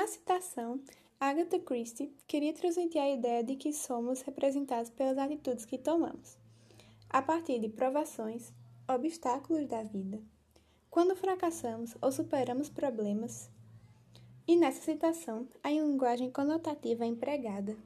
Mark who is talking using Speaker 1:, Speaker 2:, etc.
Speaker 1: Na citação, Agatha Christie queria transmitir a ideia de que somos representados pelas atitudes que tomamos, a partir de provações, obstáculos da vida, quando fracassamos ou superamos problemas. E nessa citação, a linguagem conotativa é empregada.